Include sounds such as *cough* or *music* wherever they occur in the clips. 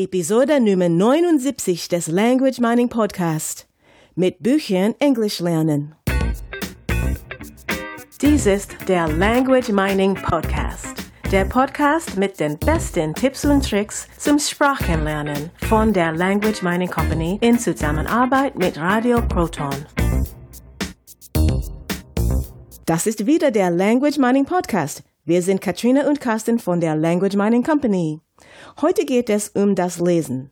Episode Nummer 79 des Language Mining Podcast. Mit Büchern Englisch lernen. Dies ist der Language Mining Podcast. Der Podcast mit den besten Tipps und Tricks zum Sprachenlernen von der Language Mining Company in Zusammenarbeit mit Radio Proton. Das ist wieder der Language Mining Podcast. Wir sind Katrina und Carsten von der Language Mining Company. Heute geht es um das Lesen.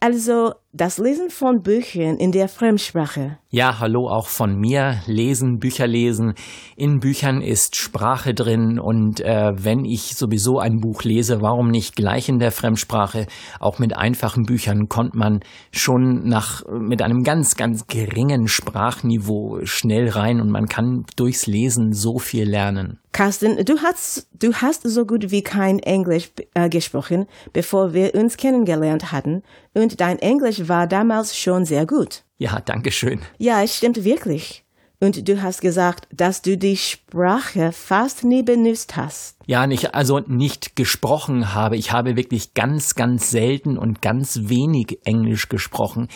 Also das Lesen von Büchern in der Fremdsprache. Ja, hallo auch von mir. Lesen, Bücher lesen. In Büchern ist Sprache drin und äh, wenn ich sowieso ein Buch lese, warum nicht gleich in der Fremdsprache? Auch mit einfachen Büchern kommt man schon nach mit einem ganz, ganz geringen Sprachniveau schnell rein und man kann durchs Lesen so viel lernen. Carsten, du hast, du hast so gut wie kein Englisch äh, gesprochen, bevor wir uns kennengelernt hatten, und dein Englisch war damals schon sehr gut. Ja, danke schön. Ja, es stimmt wirklich. Und du hast gesagt, dass du die Sprache fast nie benutzt hast. Ja, nicht, also nicht gesprochen habe. Ich habe wirklich ganz, ganz selten und ganz wenig Englisch gesprochen.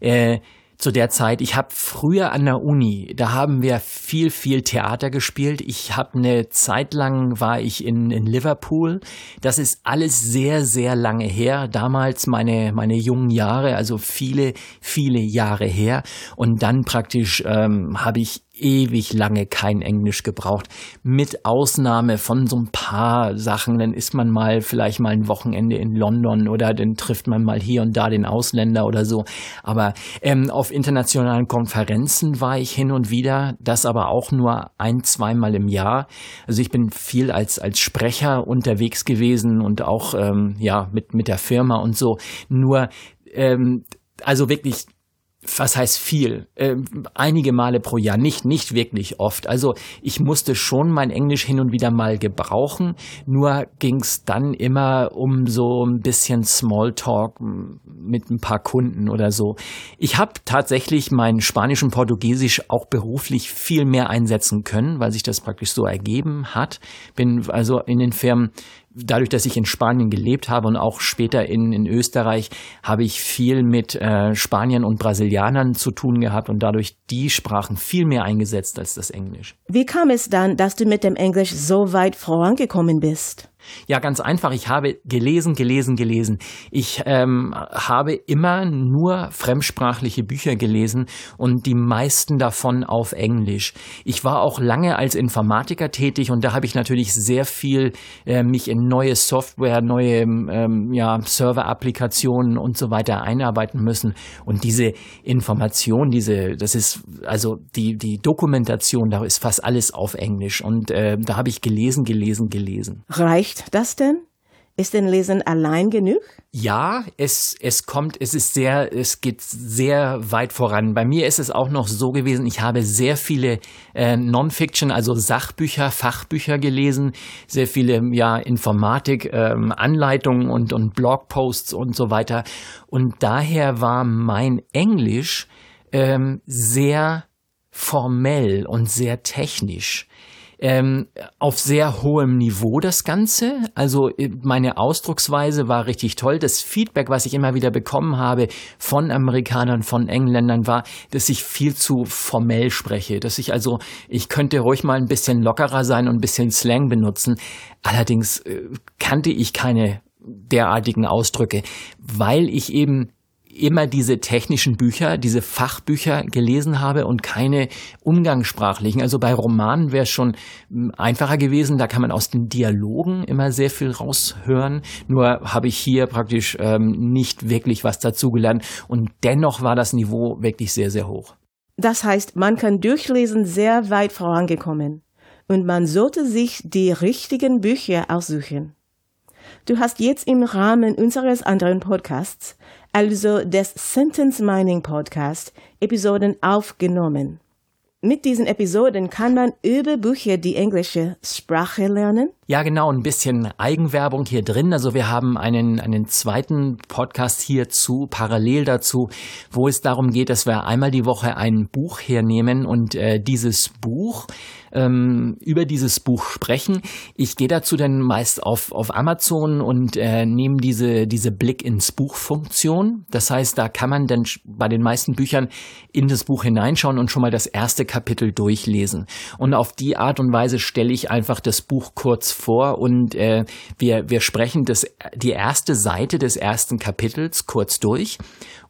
Äh, zu der Zeit. Ich habe früher an der Uni, da haben wir viel, viel Theater gespielt. Ich habe eine Zeit lang war ich in, in Liverpool. Das ist alles sehr, sehr lange her. Damals meine, meine jungen Jahre, also viele, viele Jahre her. Und dann praktisch ähm, habe ich ewig lange kein Englisch gebraucht. Mit Ausnahme von so ein paar Sachen. Dann ist man mal vielleicht mal ein Wochenende in London oder dann trifft man mal hier und da den Ausländer oder so. Aber ähm, auf internationalen Konferenzen war ich hin und wieder, das aber auch nur ein, zweimal im Jahr. Also ich bin viel als, als Sprecher unterwegs gewesen und auch ähm, ja mit, mit der Firma und so. Nur ähm, also wirklich was heißt viel? Äh, einige Male pro Jahr, nicht, nicht wirklich oft. Also ich musste schon mein Englisch hin und wieder mal gebrauchen, nur ging's dann immer um so ein bisschen Smalltalk mit ein paar Kunden oder so. Ich habe tatsächlich mein Spanisch und Portugiesisch auch beruflich viel mehr einsetzen können, weil sich das praktisch so ergeben hat. Bin also in den Firmen dadurch, dass ich in Spanien gelebt habe und auch später in, in Österreich, habe ich viel mit äh, Spaniern und Brasilianern zu tun gehabt und dadurch die Sprachen viel mehr eingesetzt als das Englisch. Wie kam es dann, dass du mit dem Englisch so weit vorangekommen bist? Ja, ganz einfach. Ich habe gelesen, gelesen, gelesen. Ich ähm, habe immer nur fremdsprachliche Bücher gelesen und die meisten davon auf Englisch. Ich war auch lange als Informatiker tätig und da habe ich natürlich sehr viel äh, mich in neue Software, neue ähm, ja, Server-Applikationen und so weiter einarbeiten müssen. Und diese Information, diese, das ist also die die Dokumentation, da ist fast alles auf Englisch und äh, da habe ich gelesen, gelesen, gelesen. Reicht das denn? Ist denn Lesen allein genug? Ja, es, es kommt, es ist sehr, es geht sehr weit voran. Bei mir ist es auch noch so gewesen, ich habe sehr viele äh, Non-Fiction, also Sachbücher, Fachbücher gelesen, sehr viele, ja, Informatik, ähm, Anleitungen und, und Blogposts und so weiter. Und daher war mein Englisch ähm, sehr formell und sehr technisch ähm, auf sehr hohem Niveau das Ganze. Also äh, meine Ausdrucksweise war richtig toll. Das Feedback, was ich immer wieder bekommen habe von Amerikanern, von Engländern, war, dass ich viel zu formell spreche. Dass ich also, ich könnte ruhig mal ein bisschen lockerer sein und ein bisschen Slang benutzen. Allerdings äh, kannte ich keine derartigen Ausdrücke, weil ich eben immer diese technischen Bücher, diese Fachbücher gelesen habe und keine umgangssprachlichen. Also bei Romanen wäre es schon hm, einfacher gewesen, da kann man aus den Dialogen immer sehr viel raushören. Nur habe ich hier praktisch ähm, nicht wirklich was dazugelernt und dennoch war das Niveau wirklich sehr, sehr hoch. Das heißt, man kann durchlesen sehr weit vorangekommen und man sollte sich die richtigen Bücher aussuchen. Du hast jetzt im Rahmen unseres anderen Podcasts also des Sentence Mining Podcast, Episoden aufgenommen. Mit diesen Episoden kann man über Bücher die englische Sprache lernen. Ja, genau, ein bisschen Eigenwerbung hier drin. Also wir haben einen, einen zweiten Podcast hierzu, parallel dazu, wo es darum geht, dass wir einmal die Woche ein Buch hernehmen und äh, dieses Buch ähm, über dieses Buch sprechen. Ich gehe dazu dann meist auf, auf Amazon und äh, nehme diese, diese Blick ins Buch-Funktion. Das heißt, da kann man dann bei den meisten Büchern in das Buch hineinschauen und schon mal das erste Kapitel durchlesen. Und auf die Art und Weise stelle ich einfach das Buch kurz vor und äh, wir, wir sprechen das, die erste Seite des ersten Kapitels kurz durch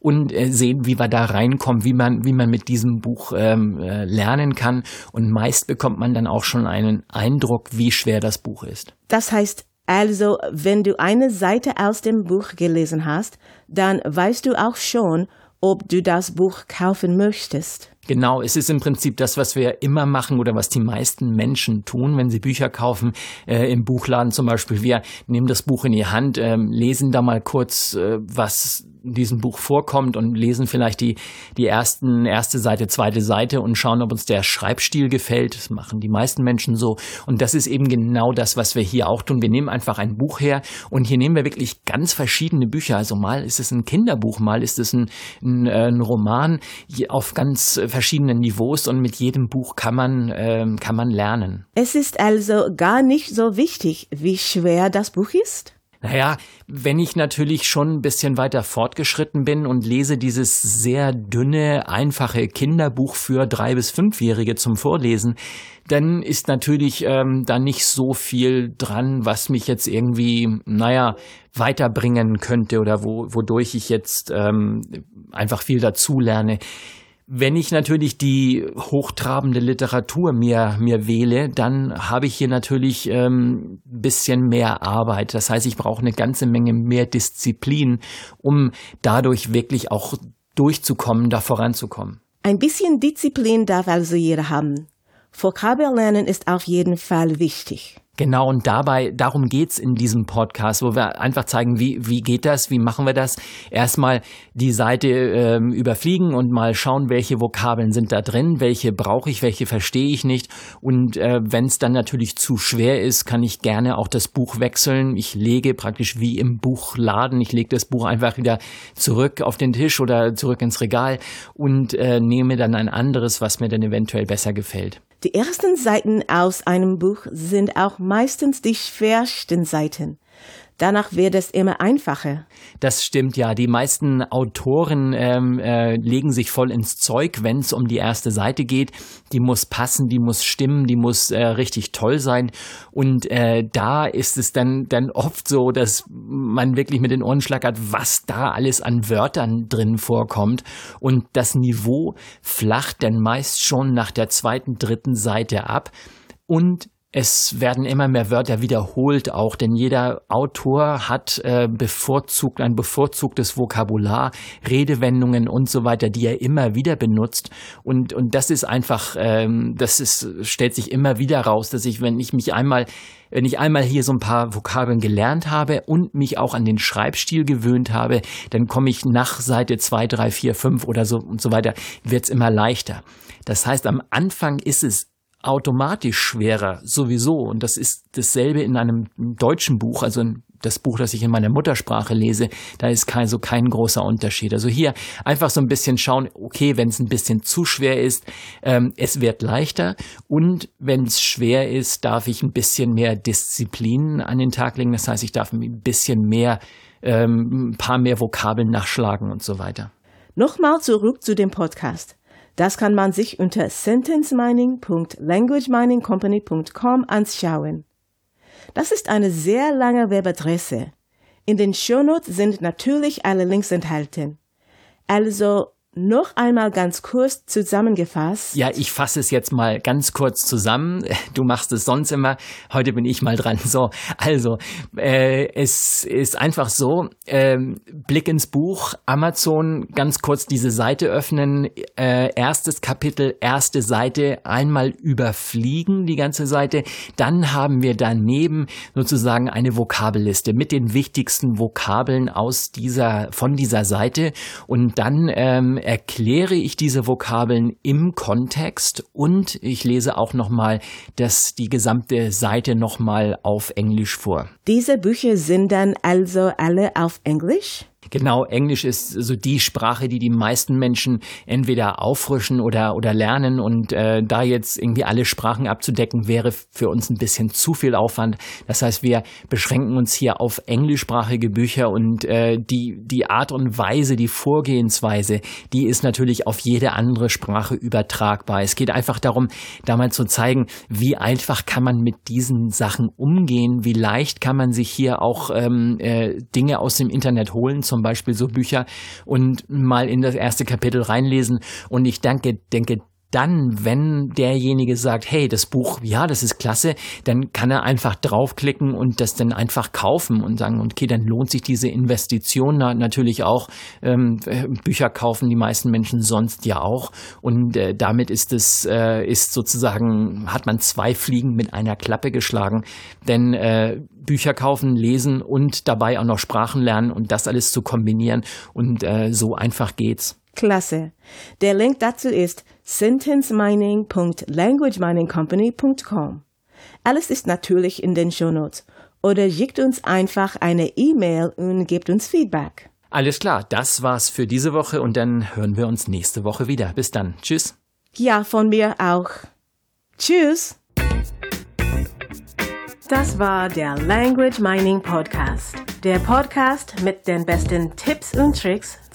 und äh, sehen, wie wir da reinkommen, wie man, wie man mit diesem Buch ähm, äh, lernen kann. Und meist bekommt man dann auch schon einen Eindruck, wie schwer das Buch ist. Das heißt, also, wenn du eine Seite aus dem Buch gelesen hast, dann weißt du auch schon, ob du das Buch kaufen möchtest. Genau, es ist im Prinzip das, was wir immer machen oder was die meisten Menschen tun, wenn sie Bücher kaufen, äh, im Buchladen zum Beispiel. Wir nehmen das Buch in die Hand, äh, lesen da mal kurz, äh, was diesem Buch vorkommt und lesen vielleicht die, die ersten, erste Seite, zweite Seite und schauen, ob uns der Schreibstil gefällt. Das machen die meisten Menschen so. Und das ist eben genau das, was wir hier auch tun. Wir nehmen einfach ein Buch her und hier nehmen wir wirklich ganz verschiedene Bücher. Also mal ist es ein Kinderbuch, mal ist es ein, ein, äh, ein Roman auf ganz verschiedenen Niveaus und mit jedem Buch kann man, äh, kann man lernen. Es ist also gar nicht so wichtig, wie schwer das Buch ist? Naja, wenn ich natürlich schon ein bisschen weiter fortgeschritten bin und lese dieses sehr dünne, einfache Kinderbuch für drei bis fünfjährige zum Vorlesen, dann ist natürlich ähm, da nicht so viel dran, was mich jetzt irgendwie, naja, weiterbringen könnte oder wo, wodurch ich jetzt ähm, einfach viel dazulerne. Wenn ich natürlich die hochtrabende Literatur mir, mir wähle, dann habe ich hier natürlich ähm, bisschen mehr Arbeit. Das heißt, ich brauche eine ganze Menge mehr Disziplin, um dadurch wirklich auch durchzukommen, da voranzukommen. Ein bisschen Disziplin darf also jeder haben. Vokabellernen ist auf jeden Fall wichtig. Genau, und dabei, darum geht's in diesem Podcast, wo wir einfach zeigen, wie, wie geht das, wie machen wir das. Erstmal die Seite ähm, überfliegen und mal schauen, welche Vokabeln sind da drin, welche brauche ich, welche verstehe ich nicht. Und äh, wenn es dann natürlich zu schwer ist, kann ich gerne auch das Buch wechseln. Ich lege praktisch wie im Buchladen, ich lege das Buch einfach wieder zurück auf den Tisch oder zurück ins Regal und äh, nehme dann ein anderes, was mir dann eventuell besser gefällt. Die ersten Seiten aus einem Buch sind auch meistens die schwersten Seiten. Danach wird es immer einfacher. Das stimmt ja. Die meisten Autoren ähm, äh, legen sich voll ins Zeug, wenn es um die erste Seite geht. Die muss passen, die muss stimmen, die muss äh, richtig toll sein. Und äh, da ist es dann, dann oft so, dass man wirklich mit den Ohren schlackert, was da alles an Wörtern drin vorkommt. Und das Niveau flacht dann meist schon nach der zweiten, dritten Seite ab. Und es werden immer mehr Wörter wiederholt auch, denn jeder Autor hat äh, bevorzugt ein bevorzugtes Vokabular, Redewendungen und so weiter, die er immer wieder benutzt und und das ist einfach, ähm, das ist stellt sich immer wieder raus, dass ich, wenn ich mich einmal wenn ich einmal hier so ein paar Vokabeln gelernt habe und mich auch an den Schreibstil gewöhnt habe, dann komme ich nach Seite zwei, drei, vier, fünf oder so und so weiter, wird's immer leichter. Das heißt, am Anfang ist es automatisch schwerer, sowieso. Und das ist dasselbe in einem deutschen Buch, also das Buch, das ich in meiner Muttersprache lese, da ist kein, so kein großer Unterschied. Also hier einfach so ein bisschen schauen, okay, wenn es ein bisschen zu schwer ist, ähm, es wird leichter. Und wenn es schwer ist, darf ich ein bisschen mehr Disziplin an den Tag legen. Das heißt, ich darf ein bisschen mehr, ähm, ein paar mehr Vokabeln nachschlagen und so weiter. Nochmal zurück zu dem Podcast. Das kann man sich unter sentencemining.languageminingcompany.com anschauen. Das ist eine sehr lange Webadresse. In den Shownotes sind natürlich alle Links enthalten. Also noch einmal ganz kurz zusammengefasst. Ja, ich fasse es jetzt mal ganz kurz zusammen. *laughs* Du machst es sonst immer. Heute bin ich mal dran. So, also äh, es ist einfach so: äh, Blick ins Buch, Amazon, ganz kurz diese Seite öffnen, äh, erstes Kapitel, erste Seite, einmal überfliegen die ganze Seite. Dann haben wir daneben sozusagen eine Vokabelliste mit den wichtigsten Vokabeln aus dieser von dieser Seite und dann ähm, erkläre ich diese Vokabeln im Kontext und ich lese auch nochmal das, die gesamte Seite nochmal auf Englisch vor. Diese Bücher sind dann also alle auf Englisch? Genau, Englisch ist so die Sprache, die die meisten Menschen entweder auffrischen oder, oder lernen. Und äh, da jetzt irgendwie alle Sprachen abzudecken, wäre für uns ein bisschen zu viel Aufwand. Das heißt, wir beschränken uns hier auf englischsprachige Bücher und äh, die, die Art und Weise, die Vorgehensweise, die ist natürlich auf jede andere Sprache übertragbar. Es geht einfach darum, da mal zu zeigen, wie einfach kann man mit diesen Sachen umgehen, wie leicht kann man sich hier auch ähm, äh, Dinge aus dem Internet holen, zum Beispiel so Bücher und mal in das erste Kapitel reinlesen. Und ich denke, denke, dann, wenn derjenige sagt, hey, das Buch, ja, das ist klasse, dann kann er einfach draufklicken und das dann einfach kaufen und sagen, okay, dann lohnt sich diese Investition natürlich auch. Ähm, Bücher kaufen die meisten Menschen sonst ja auch und äh, damit ist es äh, ist sozusagen hat man zwei Fliegen mit einer Klappe geschlagen, denn äh, Bücher kaufen, lesen und dabei auch noch Sprachen lernen und das alles zu kombinieren und äh, so einfach geht's. Klasse. Der Link dazu ist sentencemining.languageminingcompany.com. Alles ist natürlich in den Shownotes. Oder schickt uns einfach eine E-Mail und gebt uns Feedback. Alles klar, das war's für diese Woche und dann hören wir uns nächste Woche wieder. Bis dann. Tschüss. Ja, von mir auch. Tschüss. Das war der Language Mining Podcast. Der Podcast mit den besten Tipps und Tricks